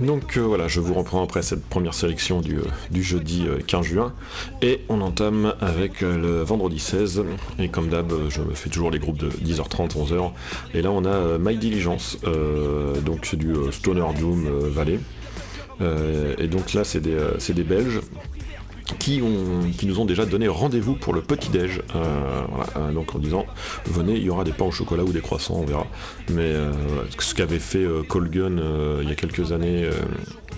Donc euh, voilà, je vous reprends après cette première sélection du, du jeudi 15 juin. Et on entame avec le vendredi 16 et comme d'hab je me fais toujours les groupes de 10h30, 11h et là on a My Diligence, donc c'est du Stoner Doom Valley et donc là c'est des Belges qui, ont, qui, nous ont déjà donné rendez-vous pour le petit-déj. Euh, euh, donc en disant, venez, il y aura des pains au chocolat ou des croissants, on verra. Mais euh, ce qu'avait fait Colgun il y a quelques années,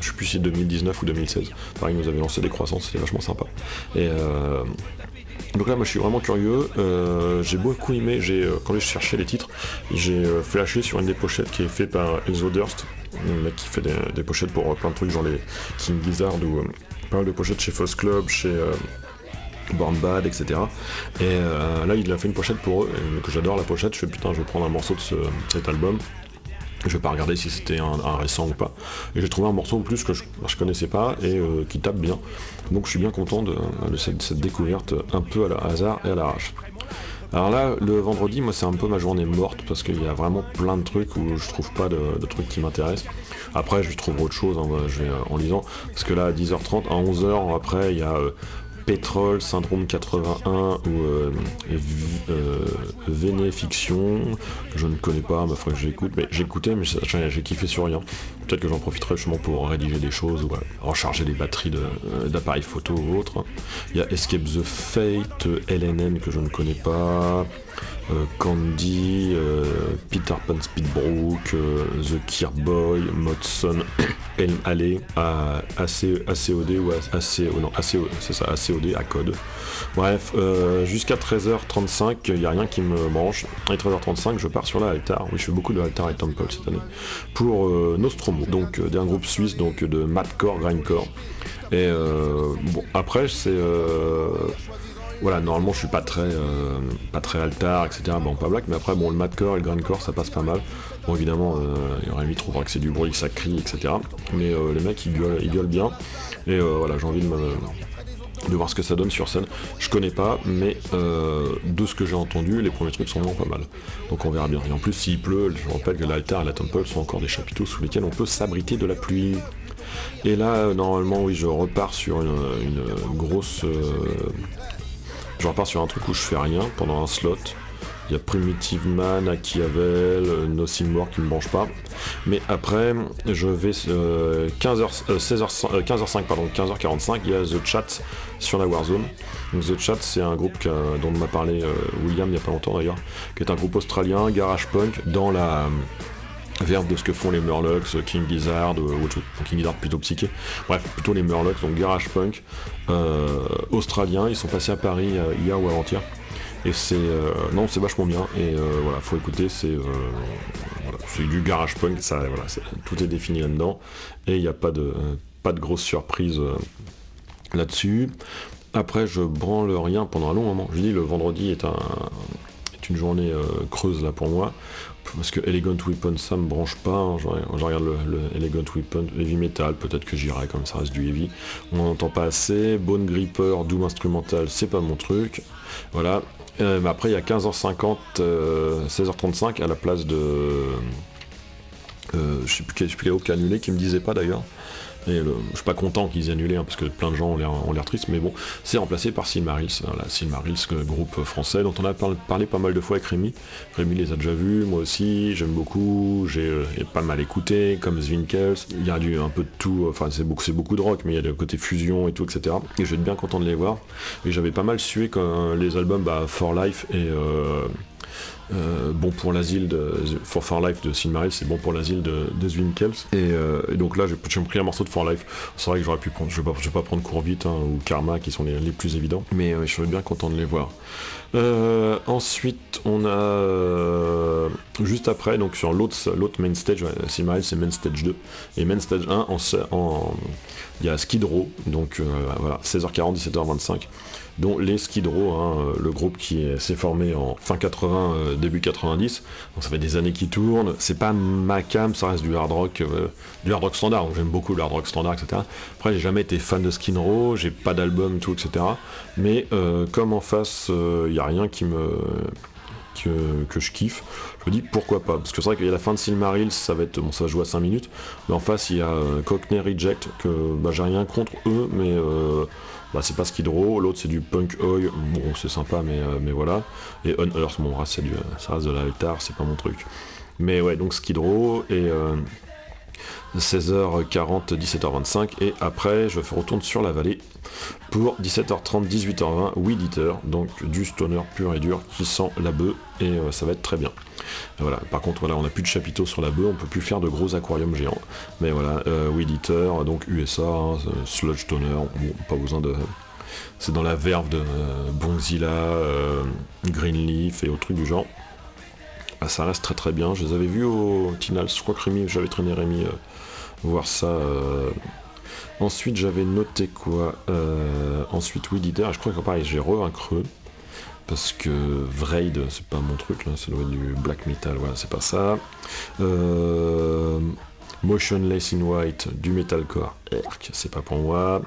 je sais plus si 2019 ou 2016, pareil, il nous avait lancé des croissants, c'était vachement sympa. Et donc là, moi, je suis vraiment curieux. j'ai beaucoup aimé. J'ai quand j'ai cherché les titres, j'ai flashé sur une des pochettes qui est faite par Exodurst, un mec qui fait des, pochettes pour plein de trucs, genre les King Gizzard ou pas de pochettes chez Foss Club, chez euh, Born Bad, etc. Et euh, là, il a fait une pochette pour eux, que j'adore la pochette. Je fais putain, je vais prendre un morceau de cet album. Je vais pas regarder si c'était un, récent ou pas. Et j'ai trouvé un morceau en plus que je, je connaissais pas et euh, qui tape bien. Donc je suis bien content de, cette, découverte un peu à la hasard et à l'arrache. Alors là, le vendredi, moi c'est un peu ma journée morte parce qu'il y a vraiment plein de trucs où je trouve pas de trucs qui m'intéressent. Après, je trouve autre chose hein, euh, en lisant. Parce que là, à 10h30, à 11h, après, il y a euh, Pétrole, Syndrome 81 ou euh, euh Fiction, que je ne connais pas, ma foi que j'écoute, mais j'écoutais, mais j'ai kiffé sur rien. Peut-être que j'en profiterai justement pour rédiger des choses ou recharger les batteries d'appareils photo ou autre. Il y a Escape the Fate, LNN que je ne connais pas, euh, Candy, euh, Peter Pan Speedbrook, euh, The Kirboy, Modson, Elm Alley, ACOD ou AC, non, c'est ça, ACOD, à code. Bref, jusqu'à 13h35, il n'y a rien qui me branche. À 13h35, je pars sur la Altar. Oui, je fais beaucoup de Altar et Temple cette année. Pour Nostromo, donc d'un groupe suisse donc de Madcore, Grindcore. Et bon, après, c'est voilà, normalement je suis pas très euh, pas très altar, etc. Bon, pas black, mais après bon le madcore et le grindcore ça passe pas mal. Bon évidemment, euh, il y aurait lui trouvera que c'est du bruit, que ça crie, etc. Mais euh, les mecs ils gueulent, bien. Et voilà, j'ai envie de de voir ce que ça donne sur scène. Je connais pas, mais de ce que j'ai entendu, les premiers trucs sont vraiment pas mal. Donc on verra bien. Et en plus, s'il pleut, je rappelle que l'altar et la temple sont encore des chapiteaux sous lesquels on peut s'abriter de la pluie. Et là, normalement, oui, je repars sur une grosse je repars sur un truc où je fais rien pendant un slot. Il y a Primitive Man, Akiavel, Nothing More qui ne me branche pas. Mais après, je vais 15h, 16h, 15h5, pardon, 15h45, il y a The Chat sur la Warzone. The Chat, c'est un groupe dont m'a parlé euh, William il n'y a pas longtemps d'ailleurs, qui est un groupe australien, garage punk, dans la verbe de ce que font les Murlocs, King Gizzard ou autre chose. King Gizzard plutôt psyché. Bref, plutôt les Murlocs, donc garage punk euh, australien. Ils sont passés à Paris euh, hier ou avant-hier. Et c'est euh, non, c'est vachement bien. Et voilà, faut écouter. C'est c'est du garage punk. Ça, voilà, tout est défini là-dedans. Et il n'y a pas de pas de grosse surprise là-dessus. Après, je branle rien pendant un long moment. Je dis le vendredi est un est une journée creuse là pour moi parce que Elegant Weapon ça me branche pas, hein. je, regarde le, Elegant Weapon. Heavy Metal, peut-être que j'irai comme ça reste du heavy, on n'en entend pas assez, Bone Gripper, Doom Instrumental, c'est pas mon truc, voilà, euh, mais après il y a 15h50, 16h35 euh, à la place de... Euh, je sais plus quel, je sais qui annulé, qui me disait pas d'ailleurs, et je suis pas content qu'ils aient annulé, hein, parce que plein de gens ont l'air tristes, mais bon, c'est remplacé par Silmarils, voilà, Silmarils, groupe français dont on a parlé pas mal de fois avec Rémi. Rémi les a déjà vus, moi aussi, j'aime beaucoup, j'ai euh, pas mal écouté, comme Zwinkels, il y a du, un peu de tout, enfin c'est beaucoup, de rock, mais il y a le côté fusion et tout, etc. Et je vais être bien content de les voir. Et j'avais pas mal sué quand les albums bah, For Life et euh, euh, bon pour l'asile de For Far Life de Silmaril, c'est bon pour l'asile de, de. Euh, et, donc là, j'ai pris un morceau de For Life. C'est vrai que j'aurais pu prendre, je vais pas, vais pas prendre Court Vite hein, ou Karma qui sont les, plus évidents, mais euh, je serais bien content de les voir. ensuite, on a juste après, donc sur l'autre main stage, Silmaril c'est main stage 2 et main stage 1 en, il y a Skid Row, donc voilà 16h40, 17h25 dont les Skid Row, hein, le groupe qui s'est formé en fin 80, euh, début 90. Donc ça fait des années qu'ils tournent. C'est pas ma cam, ça reste du hard rock, euh, du hard rock standard. J'aime beaucoup le hard rock standard, etc. Après, j'ai jamais été fan de Skid Row, j'ai pas d'album, tout, etc. Mais euh, comme en face, il n'y a rien qui me que, je kiffe. Je me dis pourquoi pas. Parce que c'est vrai qu'il y a la fin de Silmaril, ça va être. Bon ça va jouer à 5 minutes. Mais en face il y a Cockney Reject, que bah, j'ai rien contre eux, mais bah, c'est pas Skid Row, l'autre c'est du punk oi, bon c'est sympa mais, mais voilà. Et Unearth, bon c'est du ça reste de l'altar, c'est pas mon truc. Mais ouais donc Skid et 16h40, 17h25 et après je retourne sur la vallée pour 17h30, 18h20 Weed Eater, donc du stoner pur et dur qui sent la bœuf et euh, ça va être très bien. voilà. Par contre voilà on n'a plus de chapiteaux sur la bœuf, on peut plus faire de gros aquariums géants. Mais voilà, euh, donc USA, hein, sludge toner, pas besoin de. C'est dans la verve de euh, Bonzilla, Greenleaf et autres trucs du genre. Ah, ça reste très très bien. Je les avais vus au Tinals, je crois que Rémi, j'avais traîné Rémi voir ça. Euh. Ensuite, j'avais noté quoi euh, Ensuite, Weed Eater. Je crois que pareil, j'ai re. Parce que Vraid, c'est pas mon truc, là, ça doit être du black metal, voilà, c'est pas ça. Euh, Motionless in White, du metalcore, c'est pas pour moi.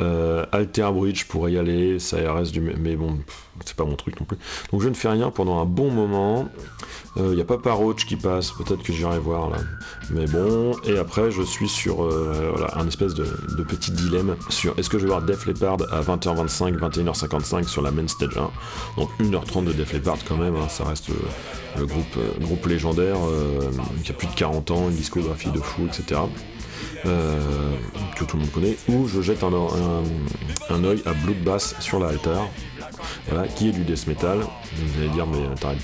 Euh, Alter Bridge pourrait y aller, ça reste du. Mais bon, c'est pas mon truc non plus. Donc je ne fais rien pendant un bon moment. Il euh, n'y a pas Roach qui passe, peut-être que j'irai voir là. Mais bon, et après je suis sur euh, un espèce de, petit dilemme sur est-ce que je vais voir Def Leppard à 20h25, 21h55 sur la main stage 1. Donc 1h30 de Def Leppard quand même, hein, ça reste le groupe, groupe légendaire qui a plus de 40 ans, une discographie de fou, etc. Euh, que tout le monde connaît, où je jette un, un, un œil à Bloodbath sur la altar, qui est du death metal. Vous allez dire, mais t'arrêtes.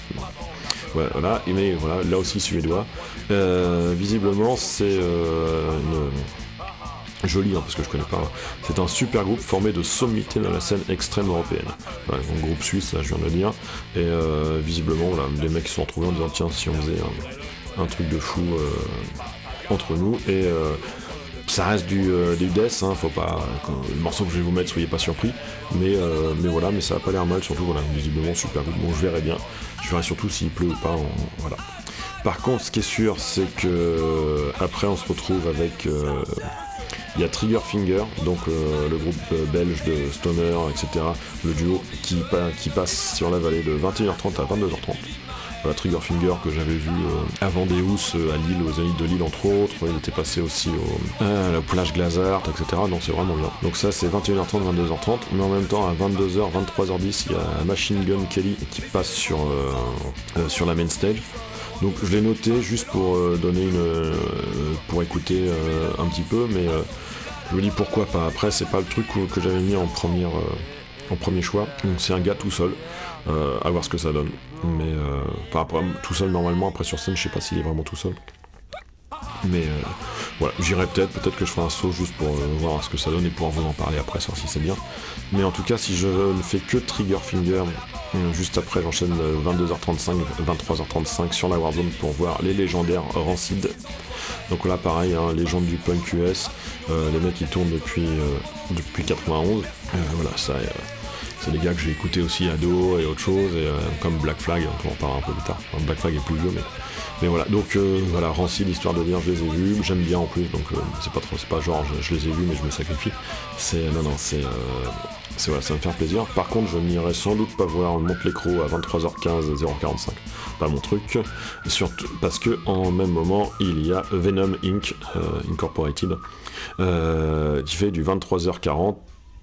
Ouais, voilà, mais voilà, là aussi suédois. Euh, visiblement, c'est euh, une joli hein, parce que je connais pas. Hein. C'est un super groupe formé de sommités dans la scène extrême européenne. Un groupe suisse, là je viens de le dire. Et visiblement, voilà, les mecs se sont retrouvés en disant tiens si on faisait un, truc de fou entre nous. Et ça reste du, euh, death, hein, faut pas. le morceau que je vais vous mettre, soyez pas surpris. Mais, euh, mais voilà, mais ça a pas l'air mal, surtout voilà, visiblement super. Bon je verrai bien. Je verrai surtout s'il pleut ou pas. voilà. Par contre, ce qui est sûr, c'est que euh, après on se retrouve avec. il y a Trigger Finger, donc le groupe belge de Stoner, etc. Le duo qui, qui passe sur la vallée de 21h30 à 22h30. Voilà, Triggerfinger que j'avais vu euh, avant Deus euh, à Lille, aux Zénith de Lille entre autres. Il était passé aussi au, à la plage Glazart, etc. Donc c'est vraiment bien. Donc ça c'est 21h30, 22h30. Mais en même temps à 22h, 23h10, il y a Machine Gun Kelly qui passe sur, euh, sur la main stage. Donc je l'ai noté juste pour donner une. pour écouter un petit peu, mais je me dis pourquoi pas. Après, c'est pas le truc que, j'avais mis en, en premier choix. Donc c'est un gars tout seul. à voir ce que ça donne. Mais euh, par rapport tout seul normalement, après sur scène, je sais pas s'il est vraiment tout seul. Mais euh, voilà, j'irai peut-être, peut-être que je ferai un saut juste pour euh, voir ce que ça donne et pouvoir vous en parler après, savoir si c'est bien. Mais en tout cas, si je ne fais que Trigger Finger, juste après j'enchaîne 22h35, 23h35 sur la Warzone pour voir les légendaires Rancid. Donc là pareil, hein, légende du punk US, les mecs qui tournent depuis, depuis 91. voilà, ça c'est des gars que j'ai écouté aussi ado et autre chose, et, euh, comme Black Flag, on en parlera un peu plus tard. Black Flag est plus vieux, mais, mais voilà. Donc euh, voilà, Rancid, l'histoire de dire, je les ai vus, j'aime bien en plus, donc euh, c'est pas trop, c'est pas genre je, les ai vus mais je me sacrifie. C'est non non, c'est c'est voilà, ça va me faire plaisir. Par contre, je n'irai sans doute pas voir Monte-l'écro à 23h15, 0h45. Pas mon truc. Surtout parce que en même moment, il y a Venom Inc. Incorporated qui fait du 23h40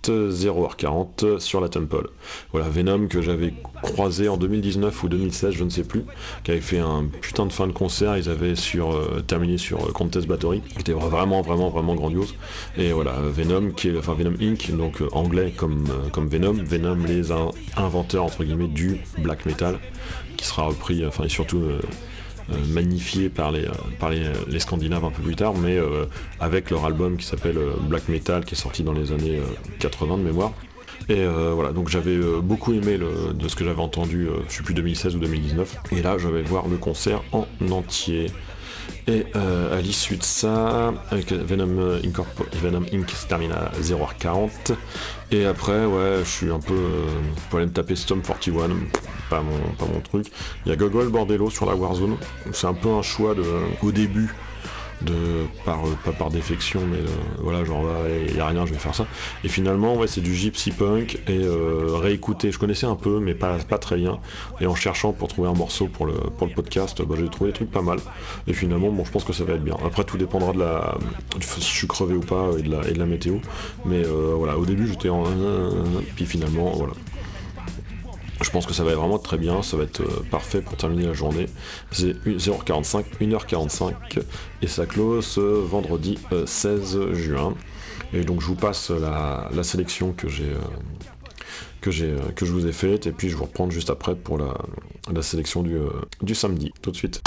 0h40 sur la Temple. Voilà, Venom que j'avais croisé en 2019 ou 2016, je ne sais plus, qui avait fait un putain de fin de concert, ils avaient sur, euh, terminé sur euh, Contest Battery, qui était vraiment, vraiment, vraiment grandiose. Et voilà, Venom, qui est, enfin Venom Inc., donc euh, anglais comme, comme Venom, Venom les inventeurs, entre guillemets, du black metal, qui sera repris, enfin, et surtout euh, magnifié par les, euh, par les, Scandinaves un peu plus tard, mais euh, avec leur album qui s'appelle Black Metal, qui est sorti dans les années 80 de mémoire. Et voilà, donc j'avais beaucoup aimé de ce que j'avais entendu, je sais plus 2016 ou 2019. Et là, je vais voir le concert en entier. Et à l'issue de ça, avec Venom, Venom Inc. se termine à 0h40. Et après, ouais, je suis un peu. pour aller me taper Storm 41 pas mon, pas mon truc. Il y a Gogol Bordello sur la Warzone. C'est un peu un choix de, au début de par pas par défection, mais voilà, genre il y a rien, je vais faire ça. Et finalement, ouais, c'est du gypsy punk et réécouter. Je connaissais un peu, mais pas, pas très bien. Et en cherchant pour trouver un morceau pour le, pour le podcast, bah, j'ai trouvé des trucs pas mal. Et finalement, bon, je pense que ça va être bien. Après, tout dépendra de la, si je suis crevé ou pas et de la, et de la météo. Mais voilà, au début, j'étais en, puis finalement, voilà. Je pense que ça va être vraiment très bien, ça va être euh, parfait pour terminer la journée. C'est 0h45, 1h45 et ça close vendredi 16 euh, juin. Et donc je vous passe la, sélection que j'ai euh, que, j'ai, que je vous ai faite et puis je vous reprends juste après pour la, la sélection du, du samedi. Tout de suite.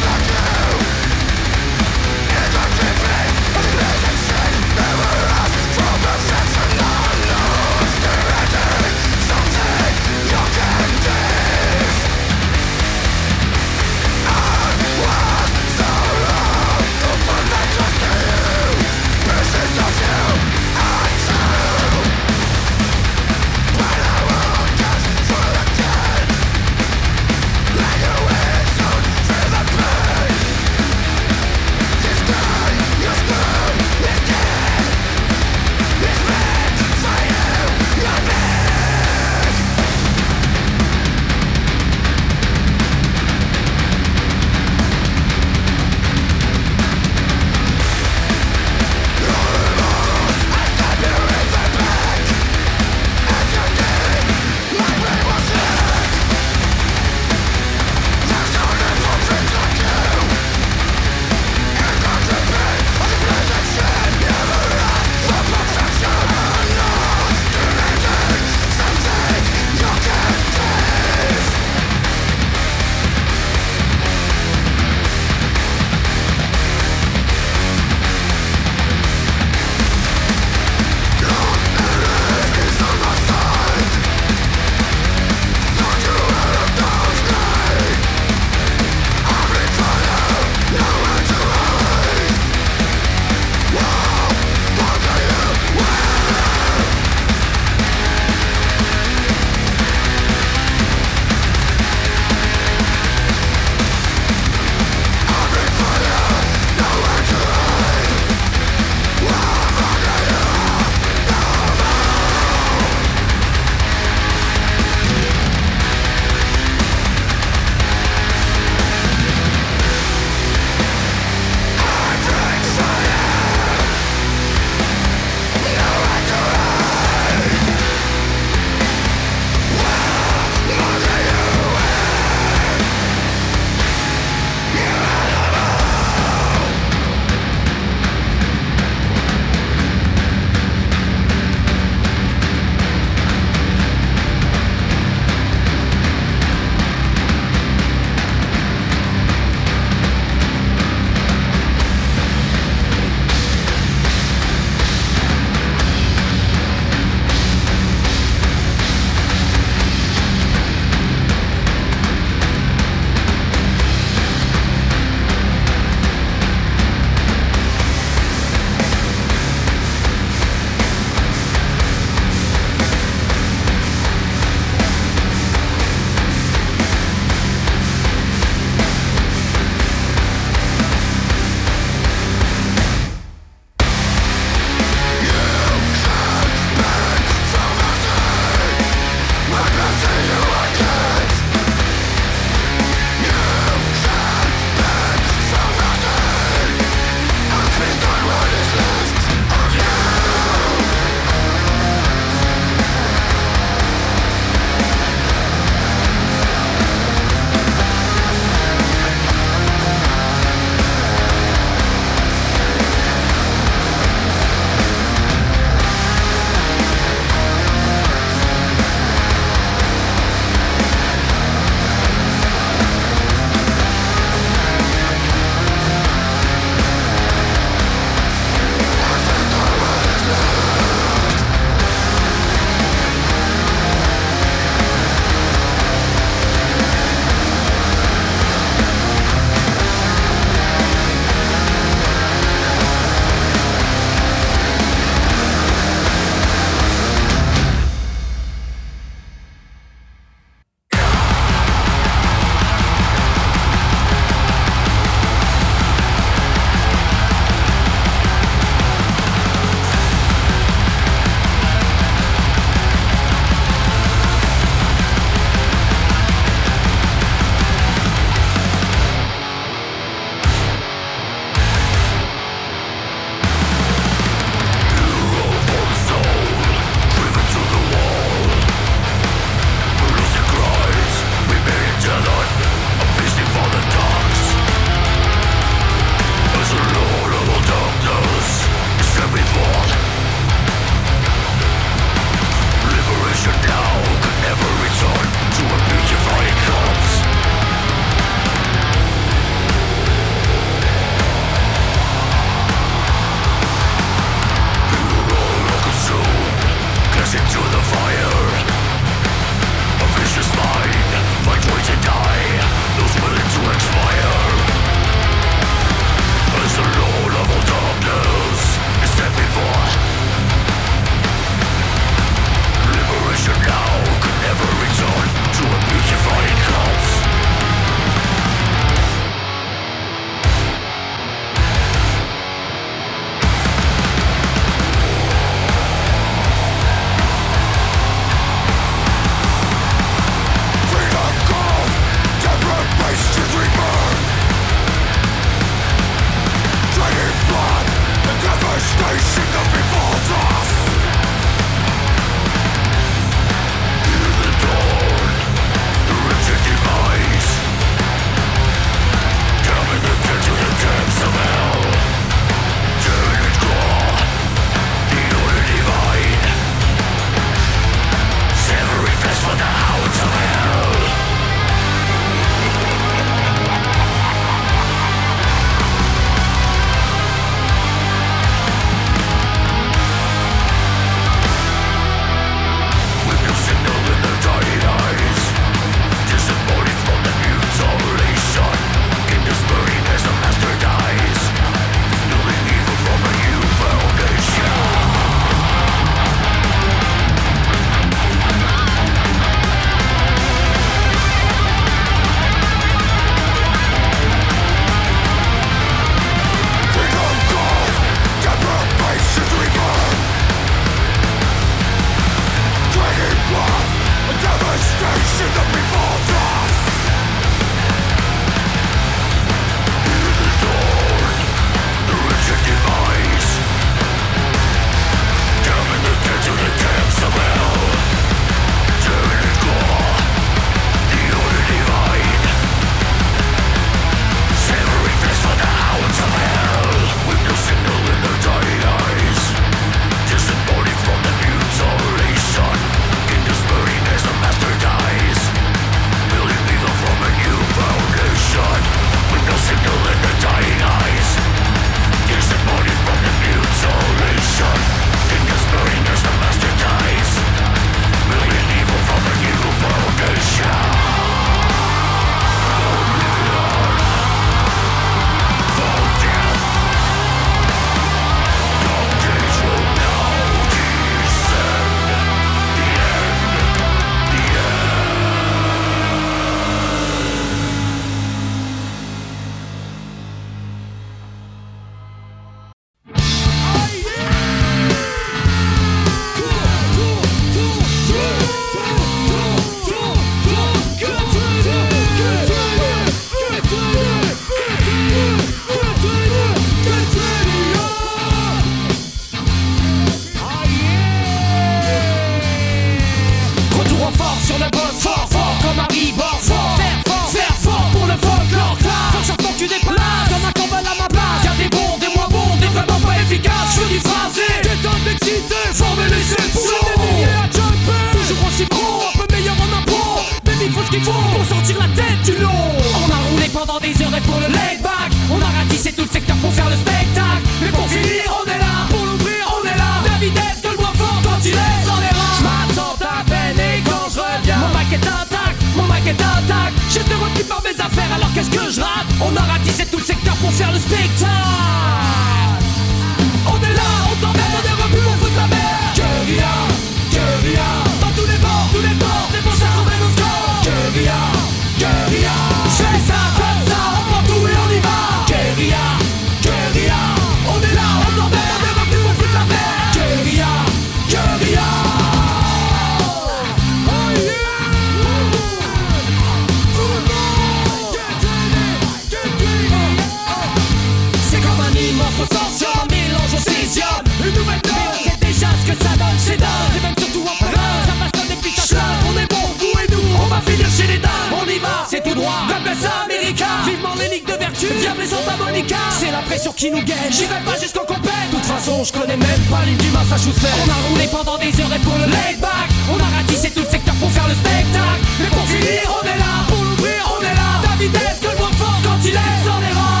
qui nous J'y vais pas jusqu'au compète. De toute façon je connais même pas l'île du Massachusetts. On a roulé pendant des heures et pour le laid back. On a ratissé tout le secteur pour faire le spectacle. Mais pour finir on est là. Pour l'ouvrir on est là. David est que le moins fort quand il est sans les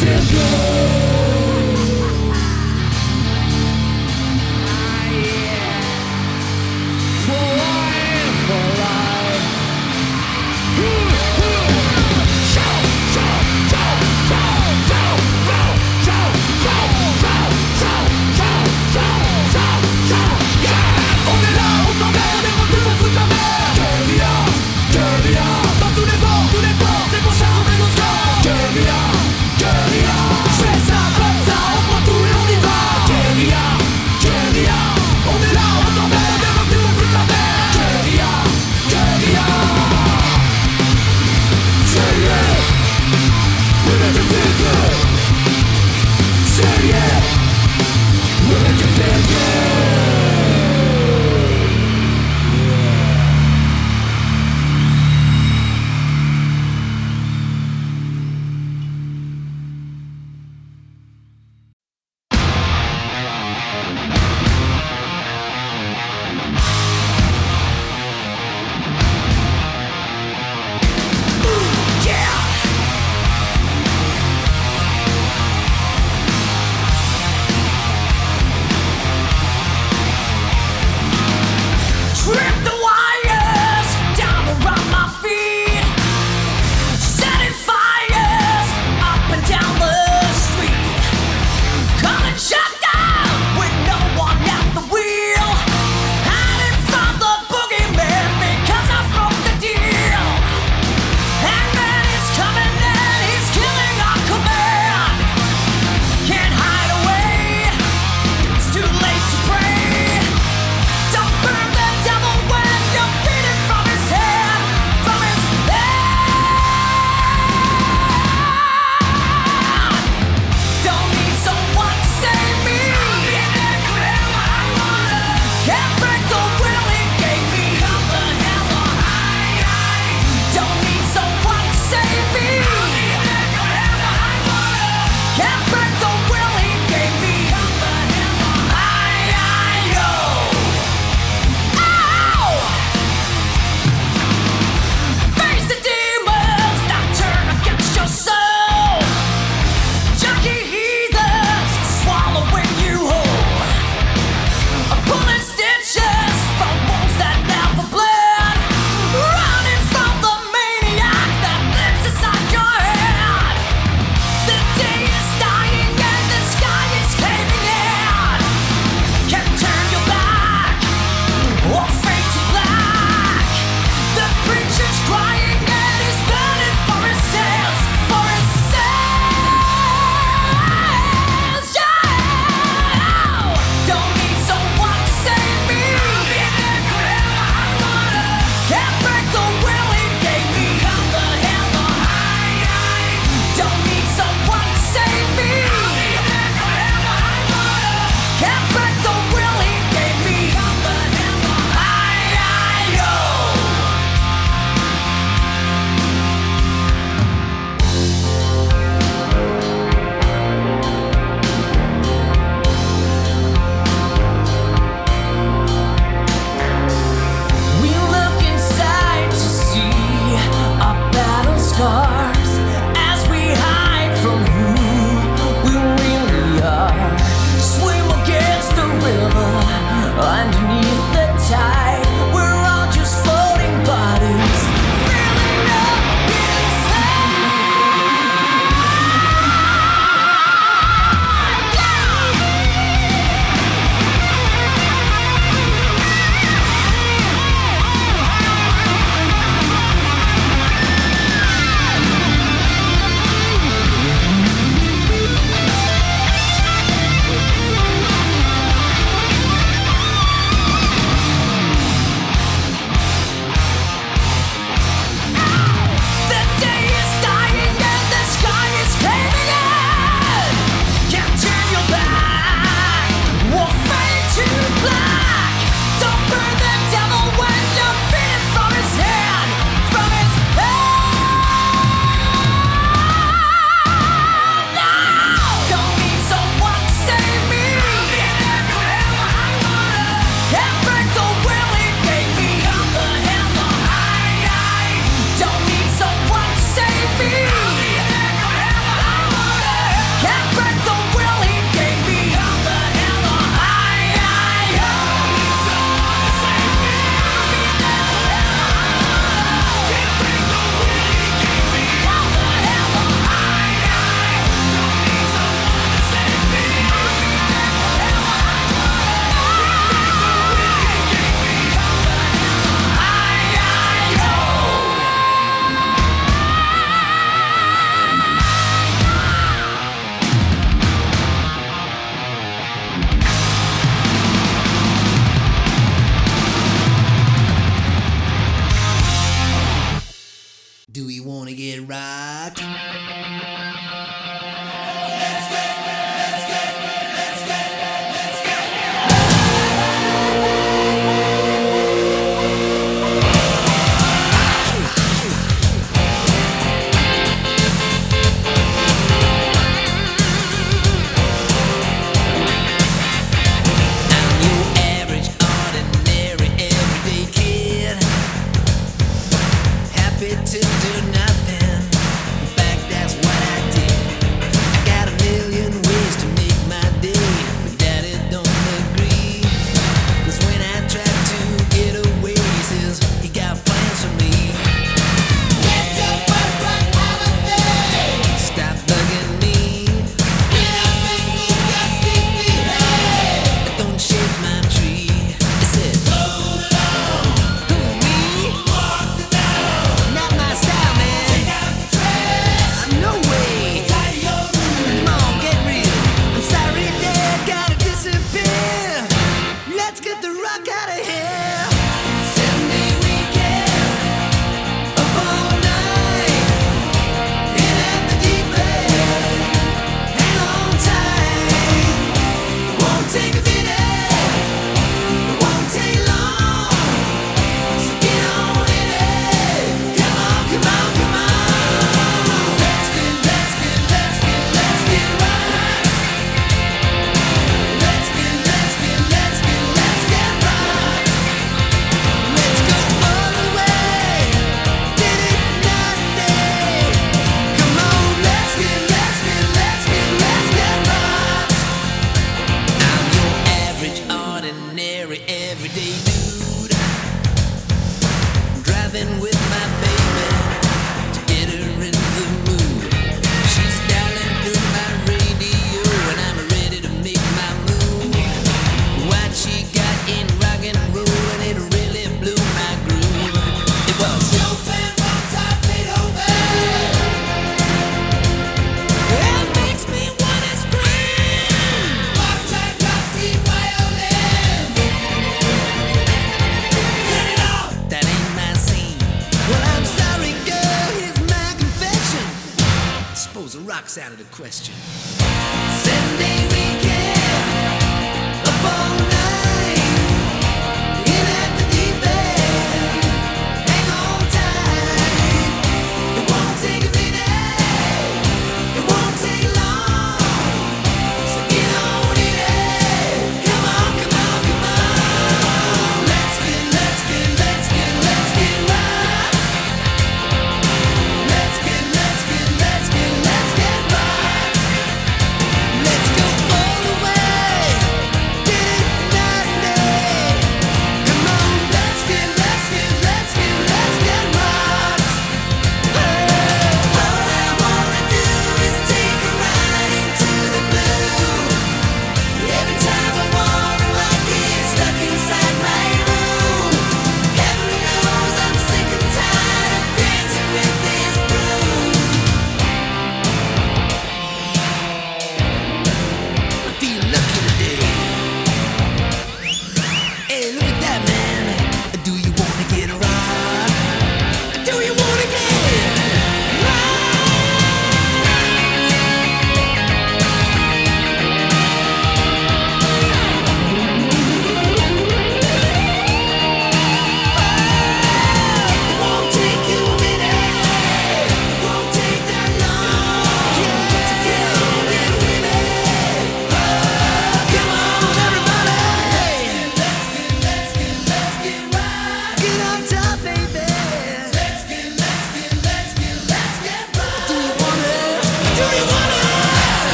feel good.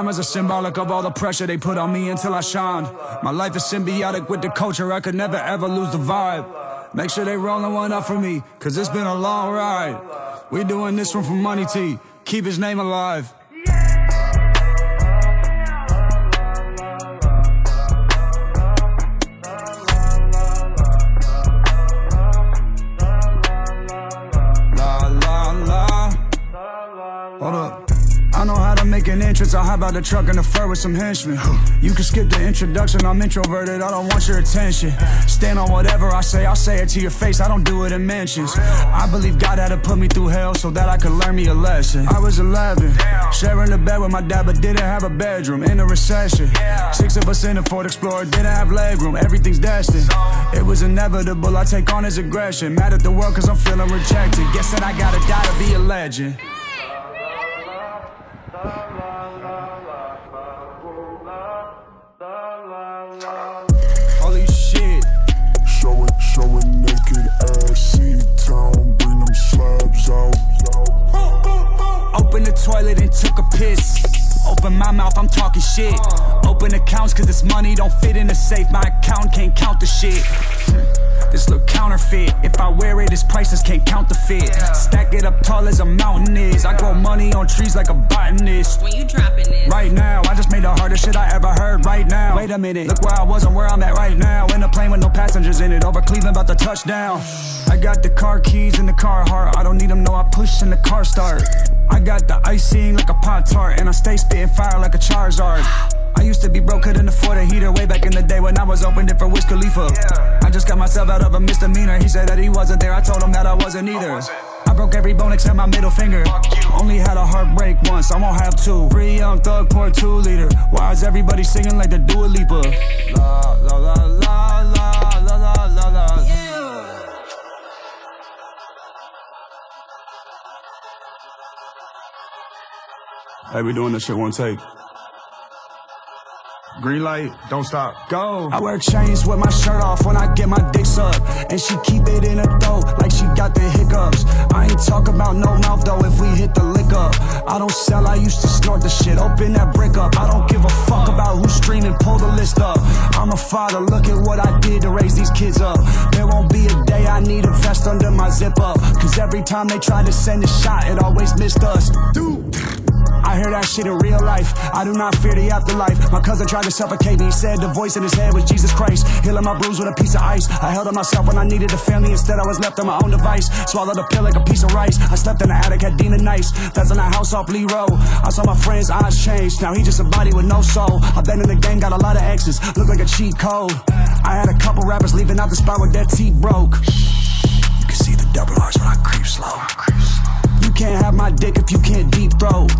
Diamonds are symbolic of all the pressure they put on me until I shined. My life is symbiotic with the culture, I could never ever lose the vibe. Make sure they rolling one up for me, cause it's been a long ride. We doing this one for Money T, keep his name alive. An entrance. I'll hop out the truck in the fur with some henchmen. You can skip the introduction. I'm introverted. I don't want your attention. Stand on whatever I say. I'll say it to your face. I don't do it in mentions. I believe God had to put me through hell so that I could learn me a lesson. I was 11, sharing a bed with my dad, but didn't have a bedroom in a recession. Six of us in a Ford Explorer didn't have legroom. Everything's destined. It was inevitable. I take on his aggression. Mad at the world cause I'm feeling rejected. Guess that I gotta die to be a legend. Open the toilet and took a piss. Open my mouth, I'm talking shit. Open accounts cause this money don't fit in the safe. My account can't count the shit. This look counterfeit. If I wear it, it's priceless, can't count the fit. Stack it up tall as a mountain is. I grow money on trees like a botanist. When you dropping this? Right now, I just made the hardest shit I ever heard. Right now, wait a minute, look where I was and where I'm at right now. In a plane with no passengers in it, over Cleveland, about to touchdown. I got the car keys in the car heart. I don't need them, no, I push and the car start. I got the icing like a pot tart, and I stay spitting fire like a Charizard. I used to be broke, couldn't afford a heater way back in the day when I was opened it for Wiz Khalifa. I just got myself out of a misdemeanor. He said that he wasn't there. I told him that I wasn't either. I broke every bone except my middle finger. Only had a heartbreak once, I won't have two. Free young thug, pour two liter. Why is everybody singing like the Dua Lipa? La la la la la la la la la. Hey, we doing this shit one take. Green light, don't stop, go. I wear chains with my shirt off when I get my dick sucked. And she keep it in her throat like she got the hiccups. I ain't talk about no mouth though if we hit the lick up. I don't sell, I used to snort the shit. Open that brick up. I don't give a fuck about who's streaming, pull the list up. I'm a father, look at what I did to raise these kids up. There won't be a day I need a vest under my zip up. Cause every time they try to send a shot, it always missed us. Dude. I hear that shit in real life. I do not fear the afterlife. My cousin tried to suffocate me. He said the voice in his head was Jesus Christ. Healing my bruise with a piece of ice. I held on myself when I needed a family. Instead, I was left on my own device. Swallowed a pill like a piece of rice. I slept in the attic, had demon nights. That's in the house off Lee Road. I saw my friend's eyes change. Now he just a body with no soul. I've been in the game, got a lot of exes. Look like a cheat code. I had a couple rappers leaving out the spot where their teeth broke. You can see the double R's when I creep slow. Can't have my dick if you can't deep throat.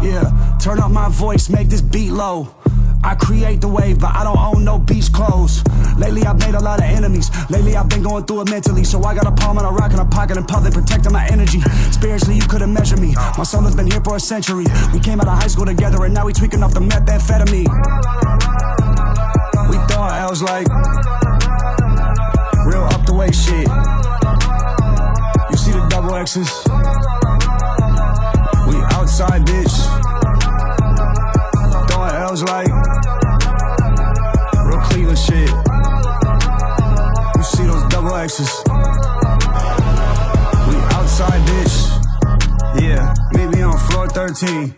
Yeah, turn up my voice, make this beat low. I create the wave, but I don't own no beach clothes. Lately, I've made a lot of enemies. Lately, I've been going through it mentally. So I got a palm and a rock in a pocket in public, protecting my energy. Spiritually, you couldn't measure me. My soul has been here for a century. We came out of high school together, and now we tweaking off the methamphetamine. We thought L's like real up the way shit. You see the double X's? Outside, bitch. Throwing L's like real Cleveland shit. You see those double X's? We outside, bitch. Yeah, meet me on floor 13.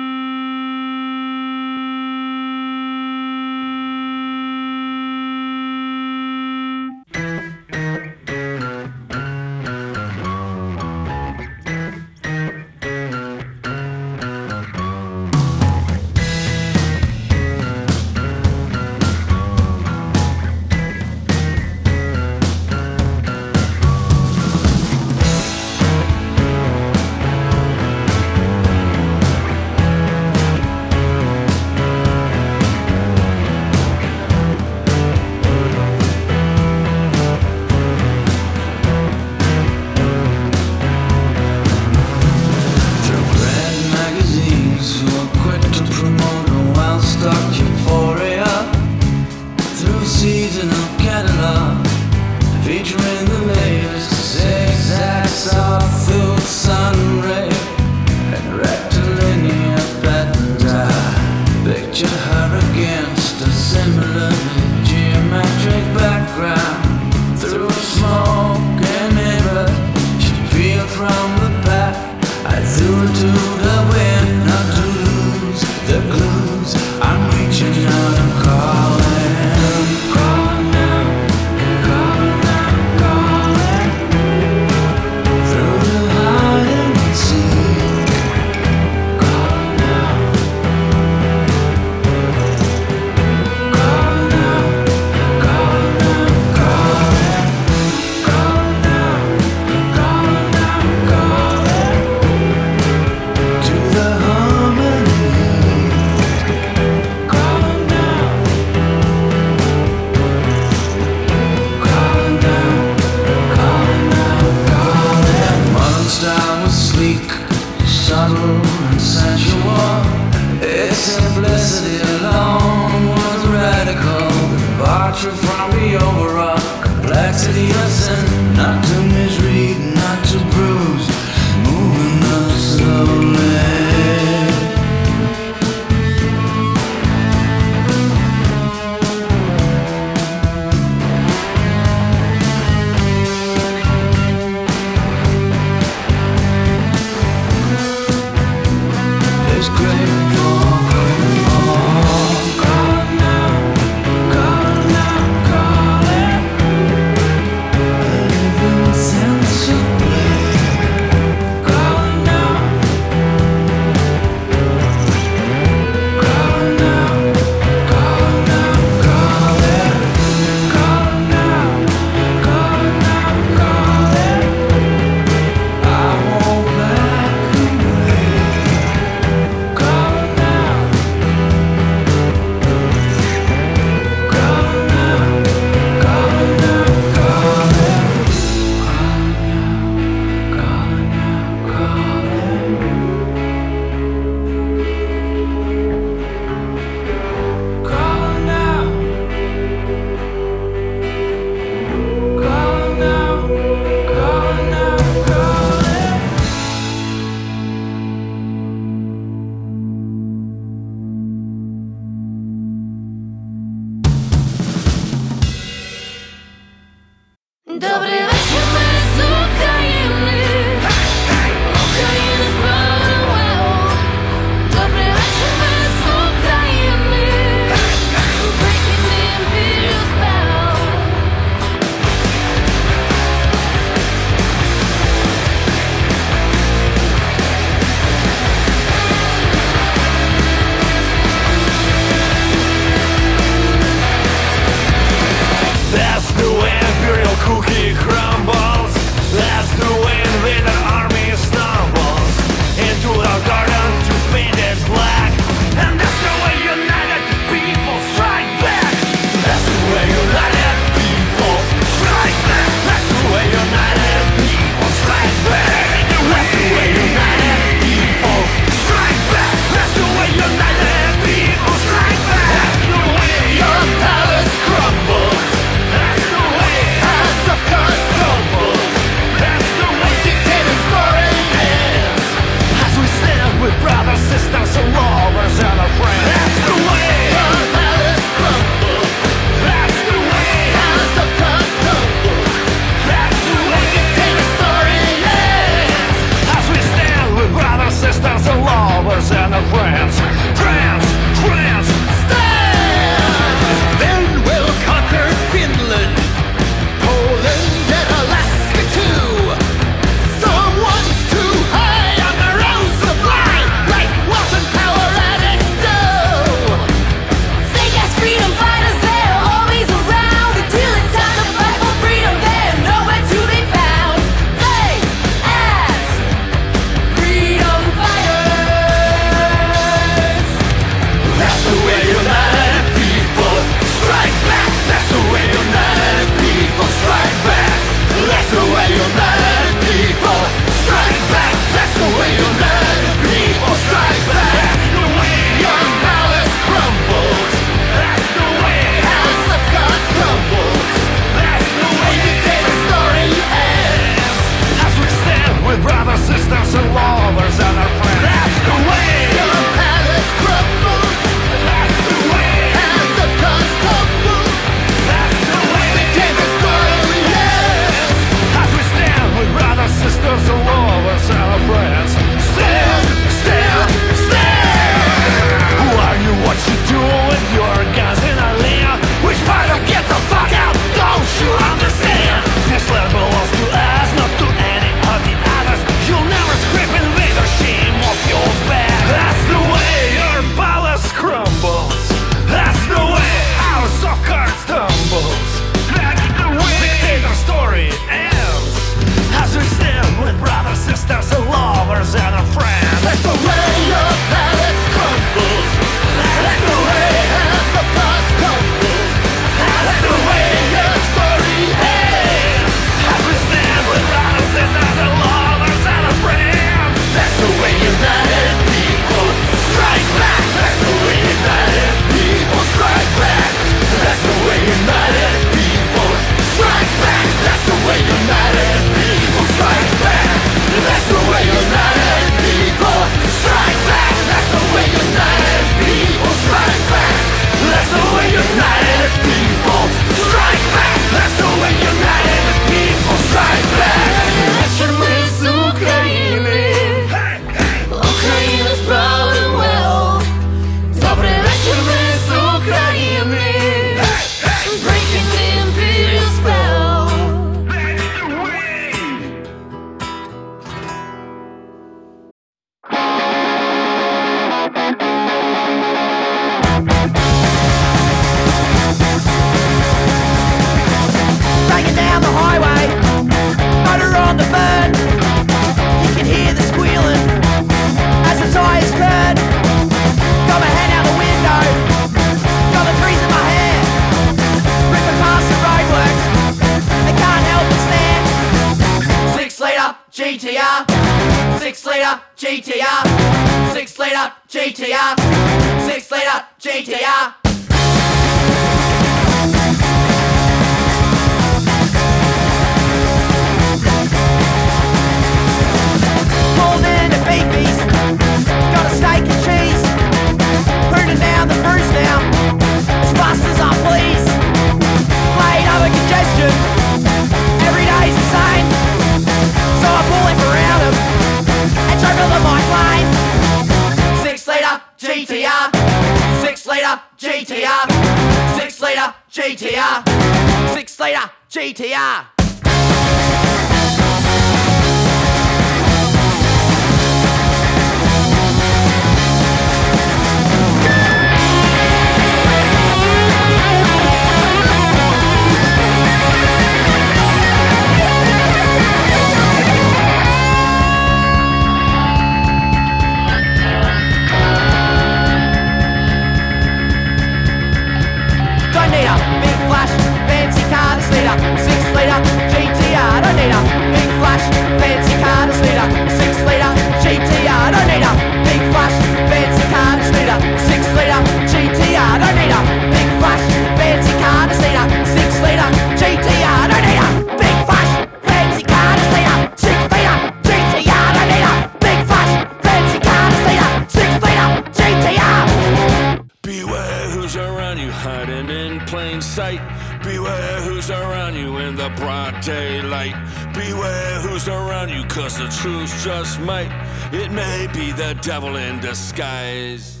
sight. Beware who's around you in the broad daylight. Beware who's around you, cause the truth just might. It may be the devil in disguise.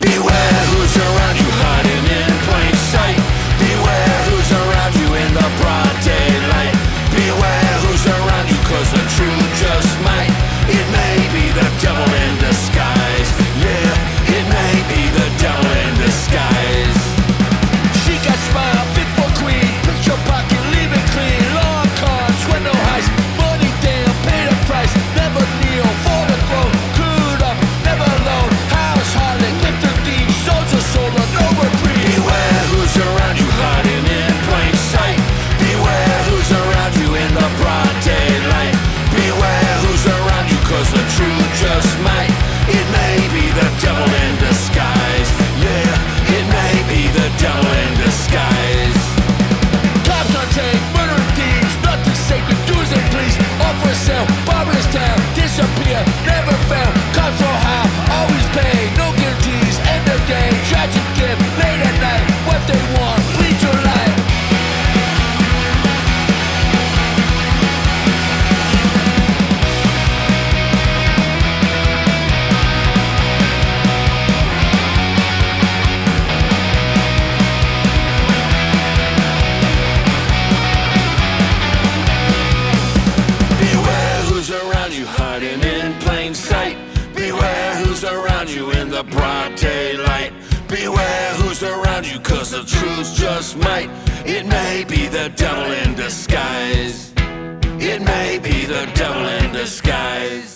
Beware who's around you hiding in plain sight. Beware who's around you in the broad daylight. Beware who's around you, cause the truth just might. It may be the devil in disguise. Yeah, it may be the devil in disguise. down in the sky. be the devil in disguise. It may be the devil in disguise.